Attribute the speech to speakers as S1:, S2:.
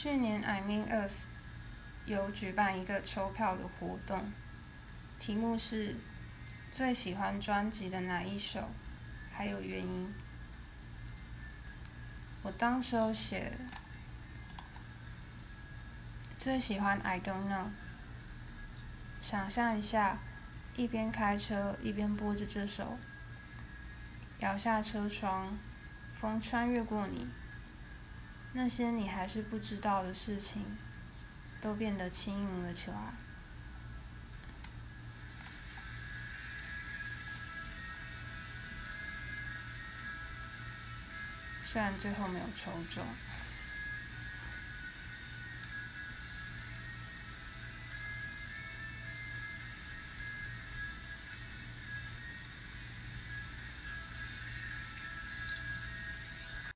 S1: 去年 I Mean Us 有举办一个抽票的活动，题目是最喜欢专辑的哪一首，还有原因。我当时候写最喜欢 I Don't Know。想象一下，一边开车一边播着这首，摇下车窗，风穿越过你。那些你还是不知道的事情，都变得轻盈了起来。虽然最后没有抽中。